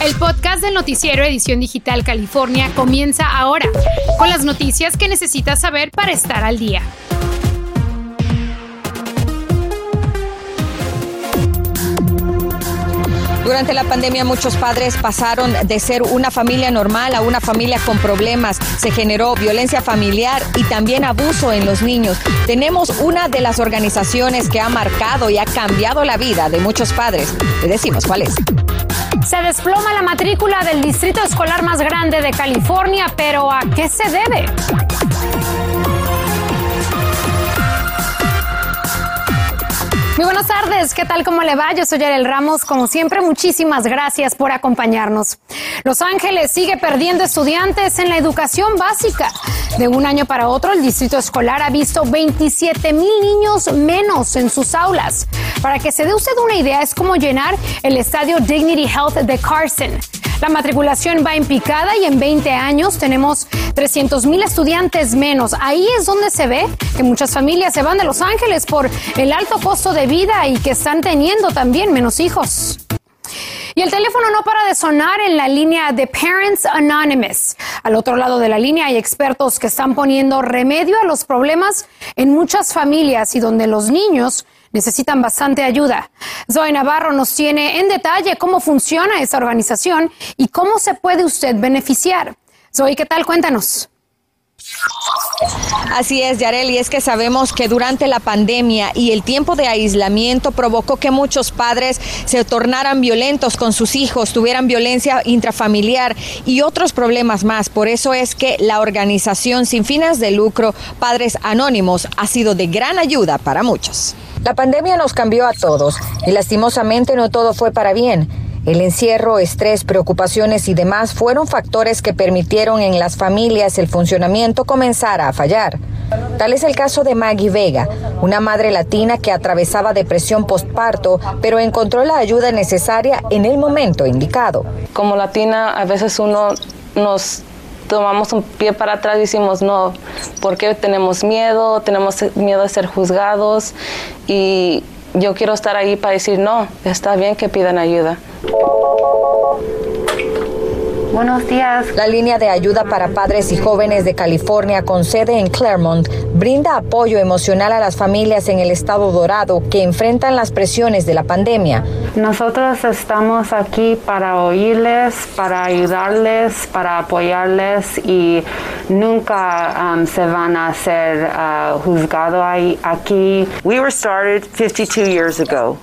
El podcast del noticiero Edición Digital California comienza ahora, con las noticias que necesitas saber para estar al día. Durante la pandemia muchos padres pasaron de ser una familia normal a una familia con problemas. Se generó violencia familiar y también abuso en los niños. Tenemos una de las organizaciones que ha marcado y ha cambiado la vida de muchos padres. Le decimos cuál es. Se desploma la matrícula del distrito escolar más grande de California, pero ¿a qué se debe? Muy buenas tardes, ¿qué tal? ¿Cómo le va? Yo soy Ariel Ramos. Como siempre, muchísimas gracias por acompañarnos. Los Ángeles sigue perdiendo estudiantes en la educación básica. De un año para otro, el distrito escolar ha visto 27 mil niños menos en sus aulas. Para que se dé usted una idea, es como llenar el estadio Dignity Health de Carson. La matriculación va en picada y en 20 años tenemos 300 mil estudiantes menos. Ahí es donde se ve que muchas familias se van de Los Ángeles por el alto costo de vida y que están teniendo también menos hijos. Y el teléfono no para de sonar en la línea de Parents Anonymous. Al otro lado de la línea hay expertos que están poniendo remedio a los problemas en muchas familias y donde los niños necesitan bastante ayuda. Zoe Navarro nos tiene en detalle cómo funciona esta organización y cómo se puede usted beneficiar. Zoe, ¿qué tal? Cuéntanos. Así es, Yarel, y es que sabemos que durante la pandemia y el tiempo de aislamiento provocó que muchos padres se tornaran violentos con sus hijos, tuvieran violencia intrafamiliar y otros problemas más. Por eso es que la organización sin fines de lucro Padres Anónimos ha sido de gran ayuda para muchos. La pandemia nos cambió a todos y lastimosamente no todo fue para bien. El encierro, estrés, preocupaciones y demás fueron factores que permitieron en las familias el funcionamiento comenzara a fallar. Tal es el caso de Maggie Vega, una madre latina que atravesaba depresión postparto, pero encontró la ayuda necesaria en el momento indicado. Como latina, a veces uno nos tomamos un pie para atrás y decimos, no, porque tenemos miedo, tenemos miedo de ser juzgados y yo quiero estar ahí para decir, no, está bien que pidan ayuda. Buenos días. La línea de ayuda para padres y jóvenes de California con sede en Claremont brinda apoyo emocional a las familias en el estado dorado que enfrentan las presiones de la pandemia. Nosotros estamos aquí para oírles, para ayudarles, para apoyarles y nunca um, se van a ser uh, juzgados aquí. We were started 52 years ago.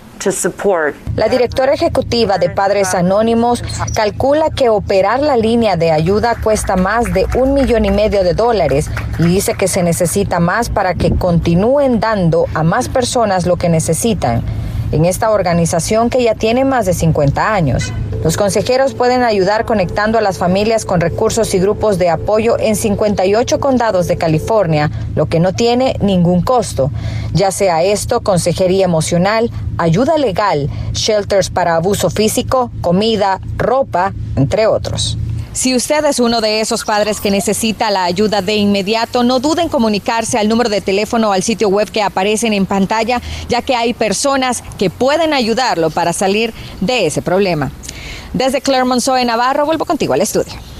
La directora ejecutiva de Padres Anónimos calcula que operar la línea de ayuda cuesta más de un millón y medio de dólares y dice que se necesita más para que continúen dando a más personas lo que necesitan en esta organización que ya tiene más de 50 años. Los consejeros pueden ayudar conectando a las familias con recursos y grupos de apoyo en 58 condados de California, lo que no tiene ningún costo, ya sea esto consejería emocional, ayuda legal, shelters para abuso físico, comida, ropa, entre otros. Si usted es uno de esos padres que necesita la ayuda de inmediato, no duden en comunicarse al número de teléfono o al sitio web que aparecen en pantalla, ya que hay personas que pueden ayudarlo para salir de ese problema. Desde Claremont, Zoe Navarro, vuelvo contigo al estudio.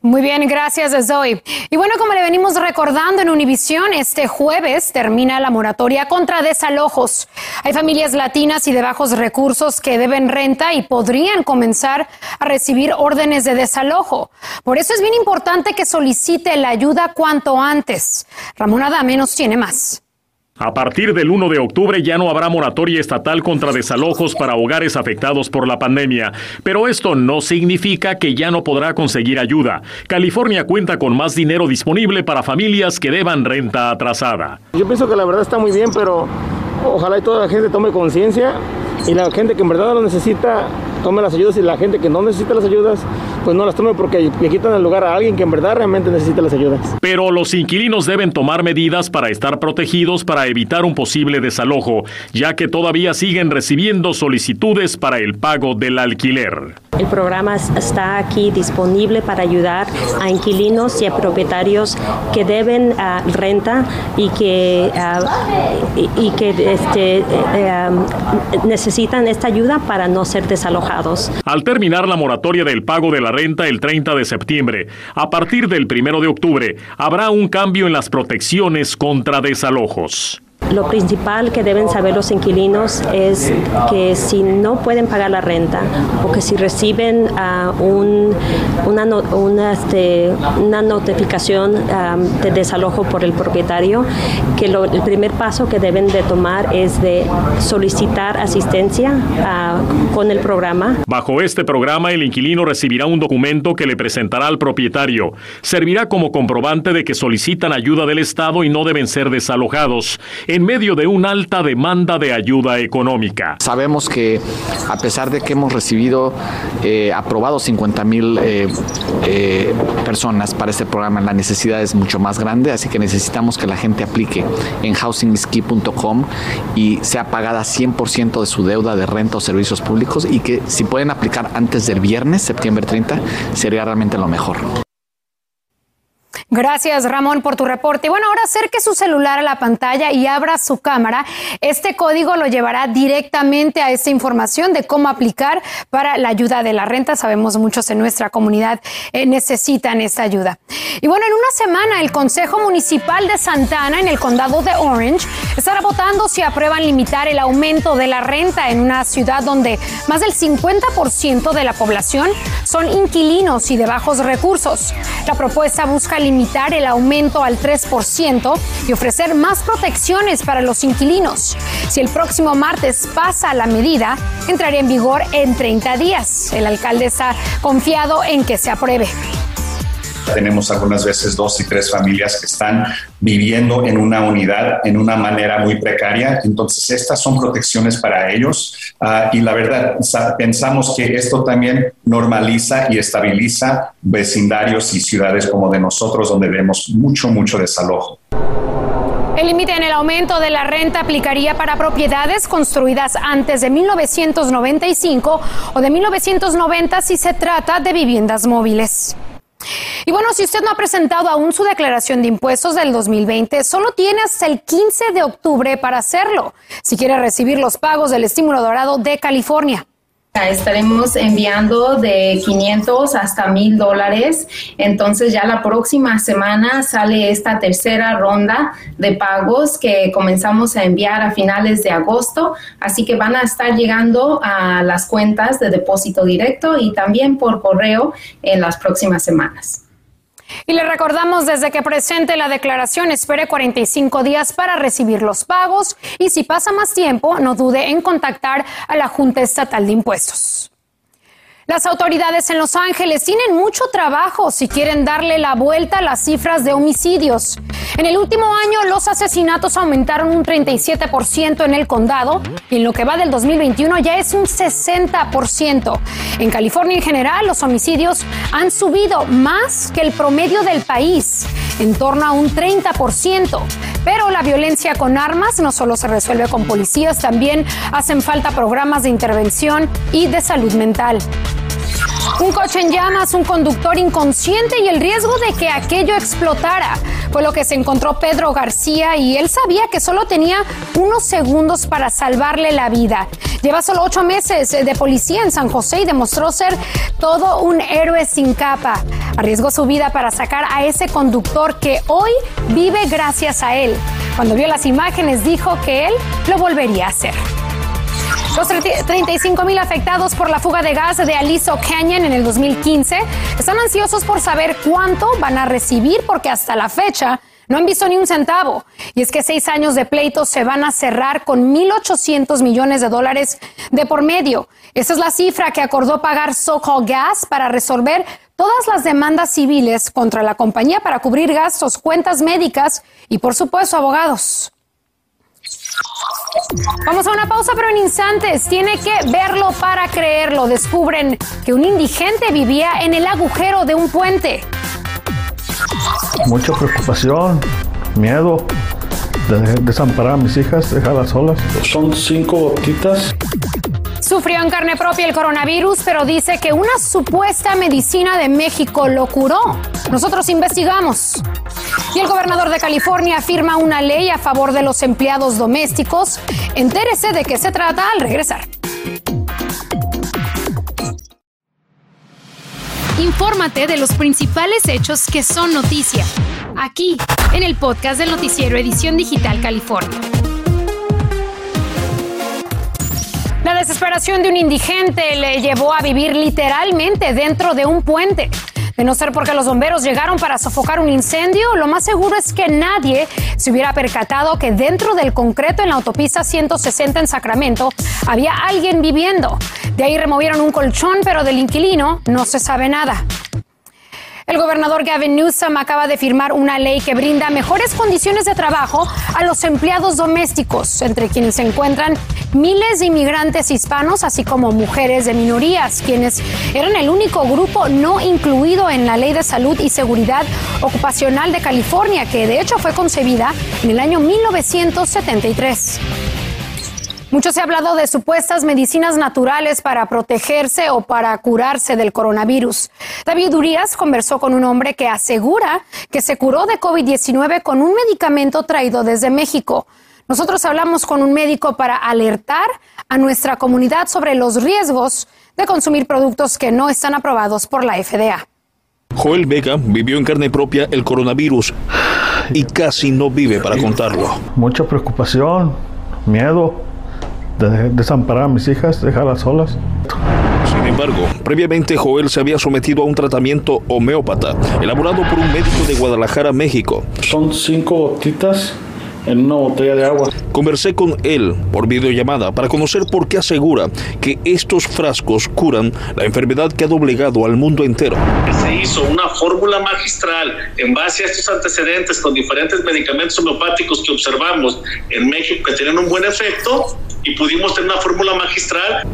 Muy bien, gracias Zoe. Y bueno, como le venimos recordando en Univisión, este jueves termina la moratoria contra desalojos. Hay familias latinas y de bajos recursos que deben renta y podrían comenzar a recibir órdenes de desalojo. Por eso es bien importante que solicite la ayuda cuanto antes. Ramón Adame nos tiene más. A partir del 1 de octubre ya no habrá moratoria estatal contra desalojos para hogares afectados por la pandemia, pero esto no significa que ya no podrá conseguir ayuda. California cuenta con más dinero disponible para familias que deban renta atrasada. Yo pienso que la verdad está muy bien, pero ojalá y toda la gente tome conciencia y la gente que en verdad lo necesita tome las ayudas y la gente que no necesita las ayudas pues no las tome porque le quitan el lugar a alguien que en verdad realmente necesita las ayudas. Pero los inquilinos deben tomar medidas para estar protegidos para evitar un posible desalojo, ya que todavía siguen recibiendo solicitudes para el pago del alquiler. El programa está aquí disponible para ayudar a inquilinos y a propietarios que deben ah, renta y que, ah, y, que este, eh, eh, necesitan esta ayuda para no ser desalojados. Al terminar la moratoria del pago de la renta el 30 de septiembre, a partir del 1 de octubre habrá un cambio en las protecciones contra desalojos. Lo principal que deben saber los inquilinos es que si no pueden pagar la renta o que si reciben uh, un, una, este, una, notificación de desalojo por el propietario, que el primer paso que deben de tomar es de solicitar asistencia uh, con el programa. Bajo este programa, el inquilino recibirá un documento que le presentará al propietario. Servirá como comprobante de que solicitan ayuda del Estado y no deben ser desalojados medio de una alta demanda de ayuda económica. Sabemos que a pesar de que hemos recibido eh, aprobados 50 mil eh, eh, personas para este programa, la necesidad es mucho más grande, así que necesitamos que la gente aplique en housingisky.com y sea pagada 100% de su deuda de renta o servicios públicos y que si pueden aplicar antes del viernes, septiembre 30, sería realmente lo mejor. Gracias, Ramón, por tu reporte. Bueno, ahora acerque su celular a la pantalla y abra su cámara. Este código lo llevará directamente a esta información de cómo aplicar para la ayuda de la renta. Sabemos muchos en nuestra comunidad eh, necesitan esta ayuda. Y bueno, en una semana el Consejo Municipal de Santana, en el condado de Orange, estará votando si aprueban limitar el aumento de la renta en una ciudad donde más del 50% de la población son inquilinos y de bajos recursos. La propuesta busca limitar limitar el aumento al 3% y ofrecer más protecciones para los inquilinos. Si el próximo martes pasa la medida, entraría en vigor en 30 días. El alcalde está confiado en que se apruebe. Tenemos algunas veces dos y tres familias que están viviendo en una unidad en una manera muy precaria. Entonces, estas son protecciones para ellos. Ah, y la verdad, pensamos que esto también normaliza y estabiliza vecindarios y ciudades como de nosotros, donde vemos mucho, mucho desalojo. El límite en el aumento de la renta aplicaría para propiedades construidas antes de 1995 o de 1990 si se trata de viviendas móviles. Y bueno, si usted no ha presentado aún su declaración de impuestos del 2020, solo tiene hasta el 15 de octubre para hacerlo, si quiere recibir los pagos del estímulo dorado de California. Estaremos enviando de 500 hasta 1000 dólares. Entonces ya la próxima semana sale esta tercera ronda de pagos que comenzamos a enviar a finales de agosto. Así que van a estar llegando a las cuentas de depósito directo y también por correo en las próximas semanas. Y le recordamos desde que presente la declaración, espere 45 días para recibir los pagos y si pasa más tiempo, no dude en contactar a la Junta Estatal de Impuestos. Las autoridades en Los Ángeles tienen mucho trabajo si quieren darle la vuelta a las cifras de homicidios. En el último año los asesinatos aumentaron un 37% en el condado y en lo que va del 2021 ya es un 60%. En California en general los homicidios han subido más que el promedio del país, en torno a un 30%. Pero la violencia con armas no solo se resuelve con policías, también hacen falta programas de intervención y de salud mental. Un coche en llamas, un conductor inconsciente y el riesgo de que aquello explotara. Fue lo que se encontró Pedro García y él sabía que solo tenía unos segundos para salvarle la vida. Lleva solo ocho meses de policía en San José y demostró ser todo un héroe sin capa. Arriesgó su vida para sacar a ese conductor que hoy vive gracias a él. Cuando vio las imágenes dijo que él lo volvería a hacer. Los 35 mil afectados por la fuga de gas de Aliso Canyon en el 2015 están ansiosos por saber cuánto van a recibir porque hasta la fecha no han visto ni un centavo. Y es que seis años de pleitos se van a cerrar con 1.800 millones de dólares de por medio. Esa es la cifra que acordó pagar SoCal Gas para resolver todas las demandas civiles contra la compañía para cubrir gastos, cuentas médicas y, por supuesto, abogados. Vamos a una pausa, pero en instantes tiene que verlo para creerlo. Descubren que un indigente vivía en el agujero de un puente. Mucha preocupación, miedo de desamparar a mis hijas, dejarlas solas. Son cinco gotitas. Su Sufrió en carne propia el coronavirus, pero dice que una supuesta medicina de México lo curó. Nosotros investigamos. Y el gobernador de California firma una ley a favor de los empleados domésticos. Entérese de qué se trata al regresar. Infórmate de los principales hechos que son noticia, aquí, en el podcast del noticiero Edición Digital California. La desesperación de un indigente le llevó a vivir literalmente dentro de un puente. De no ser porque los bomberos llegaron para sofocar un incendio, lo más seguro es que nadie se hubiera percatado que dentro del concreto en la autopista 160 en Sacramento había alguien viviendo. De ahí removieron un colchón, pero del inquilino no se sabe nada. El gobernador Gavin Newsom acaba de firmar una ley que brinda mejores condiciones de trabajo a los empleados domésticos, entre quienes se encuentran miles de inmigrantes hispanos, así como mujeres de minorías, quienes eran el único grupo no incluido en la Ley de Salud y Seguridad Ocupacional de California, que de hecho fue concebida en el año 1973. Mucho se ha hablado de supuestas medicinas naturales para protegerse o para curarse del coronavirus. David Urias conversó con un hombre que asegura que se curó de COVID-19 con un medicamento traído desde México. Nosotros hablamos con un médico para alertar a nuestra comunidad sobre los riesgos de consumir productos que no están aprobados por la FDA. Joel Vega vivió en carne propia el coronavirus y casi no vive para contarlo. Mucha preocupación, miedo, de desamparar a mis hijas, dejarlas solas. Sin embargo, previamente Joel se había sometido a un tratamiento homeópata elaborado por un médico de Guadalajara, México. Son cinco gotitas en una botella de agua. Conversé con él por videollamada para conocer por qué asegura que estos frascos curan la enfermedad que ha doblegado al mundo entero. Se hizo una fórmula magistral en base a estos antecedentes con diferentes medicamentos homeopáticos que observamos en México que tienen un buen efecto y pudimos tener una fórmula magistral.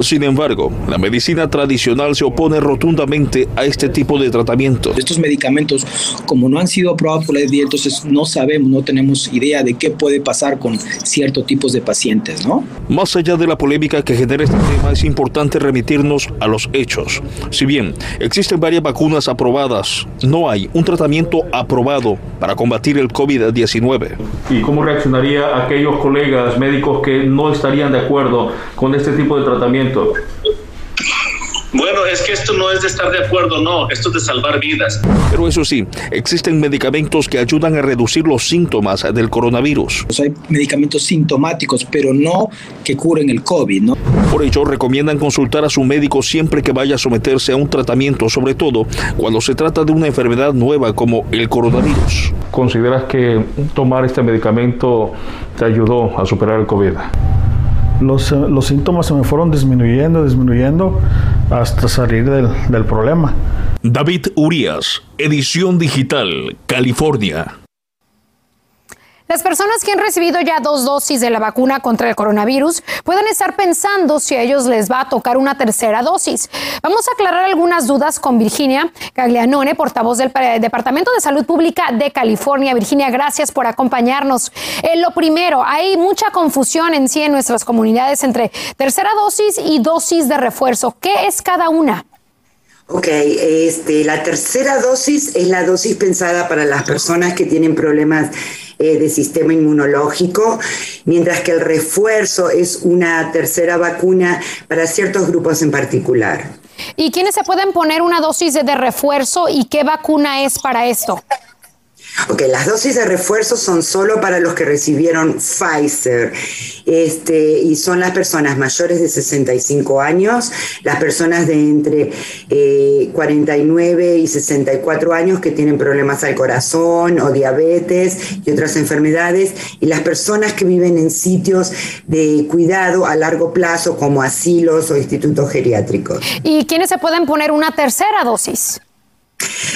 Sin embargo, la medicina tradicional se opone rotundamente a este tipo de tratamiento. Estos medicamentos, como no han sido aprobados por la FDA, entonces no sabemos, no tenemos idea de qué puede pasar con ciertos tipos de pacientes, ¿no? Más allá de la polémica que genera este tema, es importante remitirnos a los hechos. Si bien existen varias vacunas aprobadas, no hay un tratamiento aprobado para combatir el COVID-19. ¿Y cómo reaccionaría aquellos colegas médicos que no estarían de acuerdo con este tipo de tratamiento? Bueno, es que esto no es de estar de acuerdo, no, esto es de salvar vidas. Pero eso sí, existen medicamentos que ayudan a reducir los síntomas del coronavirus. Pues hay medicamentos sintomáticos, pero no que curen el COVID, ¿no? Por ello, recomiendan consultar a su médico siempre que vaya a someterse a un tratamiento, sobre todo cuando se trata de una enfermedad nueva como el coronavirus. ¿Consideras que tomar este medicamento te ayudó a superar el COVID? Los, los, síntomas se me fueron disminuyendo, disminuyendo hasta salir del, del problema. David Urias, Edición Digital, California. Las personas que han recibido ya dos dosis de la vacuna contra el coronavirus pueden estar pensando si a ellos les va a tocar una tercera dosis. Vamos a aclarar algunas dudas con Virginia Gaglianone, portavoz del Departamento de Salud Pública de California. Virginia, gracias por acompañarnos. Eh, lo primero, hay mucha confusión en sí en nuestras comunidades entre tercera dosis y dosis de refuerzo. ¿Qué es cada una? Ok, este, la tercera dosis es la dosis pensada para las personas que tienen problemas eh, de sistema inmunológico, mientras que el refuerzo es una tercera vacuna para ciertos grupos en particular. ¿Y quiénes se pueden poner una dosis de refuerzo y qué vacuna es para esto? Ok, las dosis de refuerzo son solo para los que recibieron Pfizer este, y son las personas mayores de 65 años, las personas de entre 49 eh, y 64 años que tienen problemas al corazón o diabetes y otras enfermedades y las personas que viven en sitios de cuidado a largo plazo como asilos o institutos geriátricos. ¿Y quiénes se pueden poner una tercera dosis?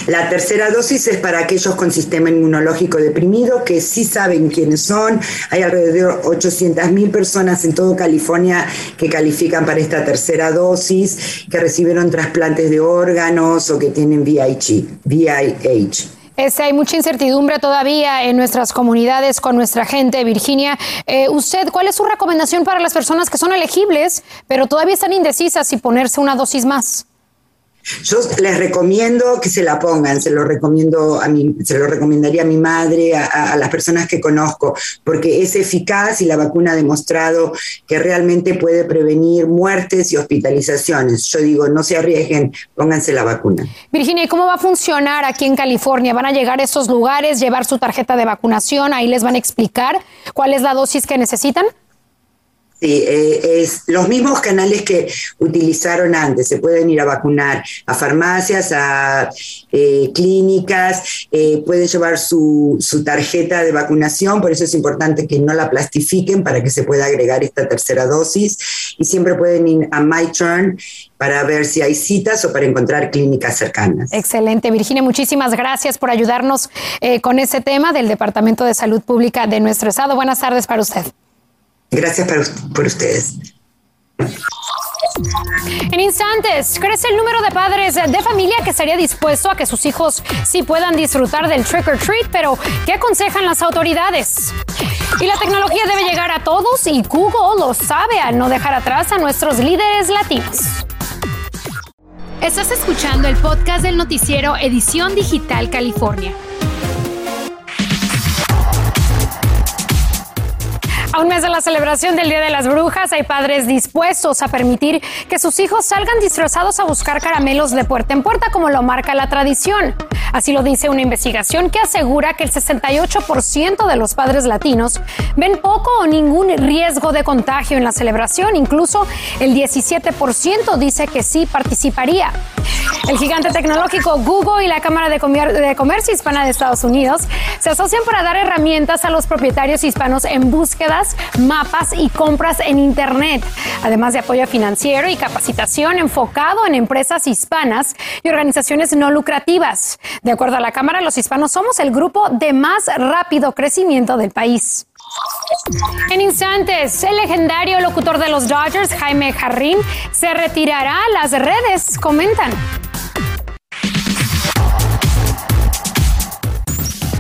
La tercera dosis es para aquellos con sistema inmunológico deprimido que sí saben quiénes son. Hay alrededor de 800 mil personas en todo California que califican para esta tercera dosis, que recibieron trasplantes de órganos o que tienen VIH. VIH. Hay mucha incertidumbre todavía en nuestras comunidades con nuestra gente. Virginia, eh, usted, ¿cuál es su recomendación para las personas que son elegibles, pero todavía están indecisas si ponerse una dosis más? Yo les recomiendo que se la pongan, se lo recomiendo a mi, se lo recomendaría a mi madre, a, las personas que conozco, porque es eficaz y la vacuna ha demostrado que realmente puede prevenir muertes y hospitalizaciones. Yo digo, no se arriesguen, pónganse la vacuna. Virginia, ¿y cómo va a funcionar aquí en California? ¿Van a llegar a esos lugares, llevar su tarjeta de vacunación? Ahí les van a explicar cuál es la dosis que necesitan. Sí, eh, es los mismos canales que utilizaron antes. Se pueden ir a vacunar a farmacias, a eh, clínicas, eh, pueden llevar su, su, tarjeta de vacunación, por eso es importante que no la plastifiquen para que se pueda agregar esta tercera dosis. Y siempre pueden ir a MyTurn para ver si hay citas o para encontrar clínicas cercanas. Excelente, Virginia, muchísimas gracias por ayudarnos con ese tema del Departamento de Salud Pública de nuestro estado. Buenas tardes para usted. Gracias por ustedes. En instantes, crece el número de padres de familia que estaría dispuesto a que sus hijos sí puedan disfrutar del trick or treat, pero ¿qué aconsejan las autoridades? Y la tecnología debe llegar a todos y Google lo sabe al no dejar atrás a nuestros líderes latinos. Estás escuchando el podcast del noticiero Edición Digital California. A un mes de la celebración del Día de las Brujas, hay padres dispuestos a permitir que sus hijos salgan disfrazados a buscar caramelos de puerta en puerta, como lo marca la tradición. Así lo dice una investigación que asegura que el 68% de los padres latinos ven poco o ningún riesgo de contagio en la celebración. Incluso el 17% dice que sí participaría. El gigante tecnológico Google y la Cámara de, Comercio Hispana de Estados Unidos se asocian para dar herramientas a los propietarios hispanos en búsquedas mapas y compras en Internet, además de apoyo financiero y capacitación enfocado en empresas hispanas y organizaciones no lucrativas. De acuerdo a la Cámara, los hispanos somos el grupo de más rápido crecimiento del país. En instantes, el legendario locutor de los Dodgers, Jaime Jarrín, se retirará las redes, comentan.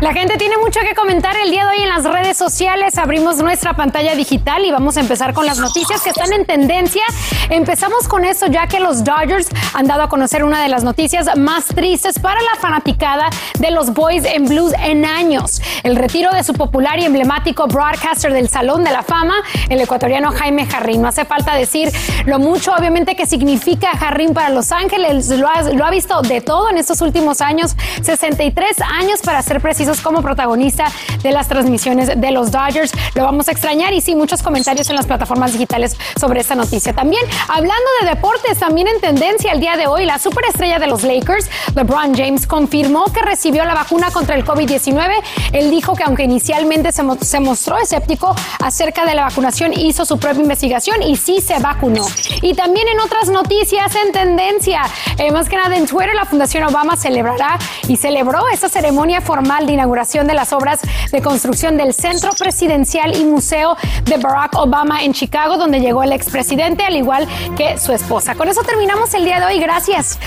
La gente tiene mucho que comentar el día de hoy en las redes sociales. Abrimos nuestra pantalla digital y vamos a empezar con las noticias que están en tendencia. Empezamos con eso ya que los Dodgers han dado a conocer una de las noticias más tristes para la fanaticada de los Boys en Blues en años. El retiro de su popular y emblemático broadcaster del Salón de la Fama, el ecuatoriano Jaime Jarrín. No hace falta decir lo mucho, obviamente, que significa Jarrín para Los Ángeles. Lo ha, lo ha visto de todo en estos últimos años. 63 años para ser como protagonista de las transmisiones de los Dodgers. Lo vamos a extrañar y sí, muchos comentarios en las plataformas digitales sobre esta noticia. También, hablando de deportes, también en tendencia el día de hoy, la superestrella de los Lakers, LeBron James, confirmó que recibió la vacuna contra el COVID-19. Él dijo que aunque inicialmente se, se mostró escéptico acerca de la vacunación, hizo su propia investigación y sí se vacunó. Y también en otras noticias en tendencia, eh, más que nada en Twitter, la Fundación Obama celebrará y celebró esa ceremonia formal de de las obras de construcción del Centro Presidencial y Museo de Barack Obama en Chicago, donde llegó el expresidente, al igual que su esposa. Con eso terminamos el día de hoy. Gracias.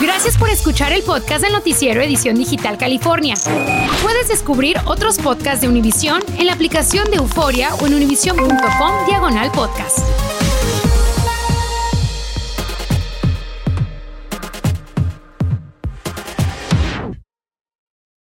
Gracias por escuchar el podcast del noticiero Edición Digital California. Puedes descubrir otros podcasts de Univision en la aplicación de Euforia o en univision.com diagonal podcast.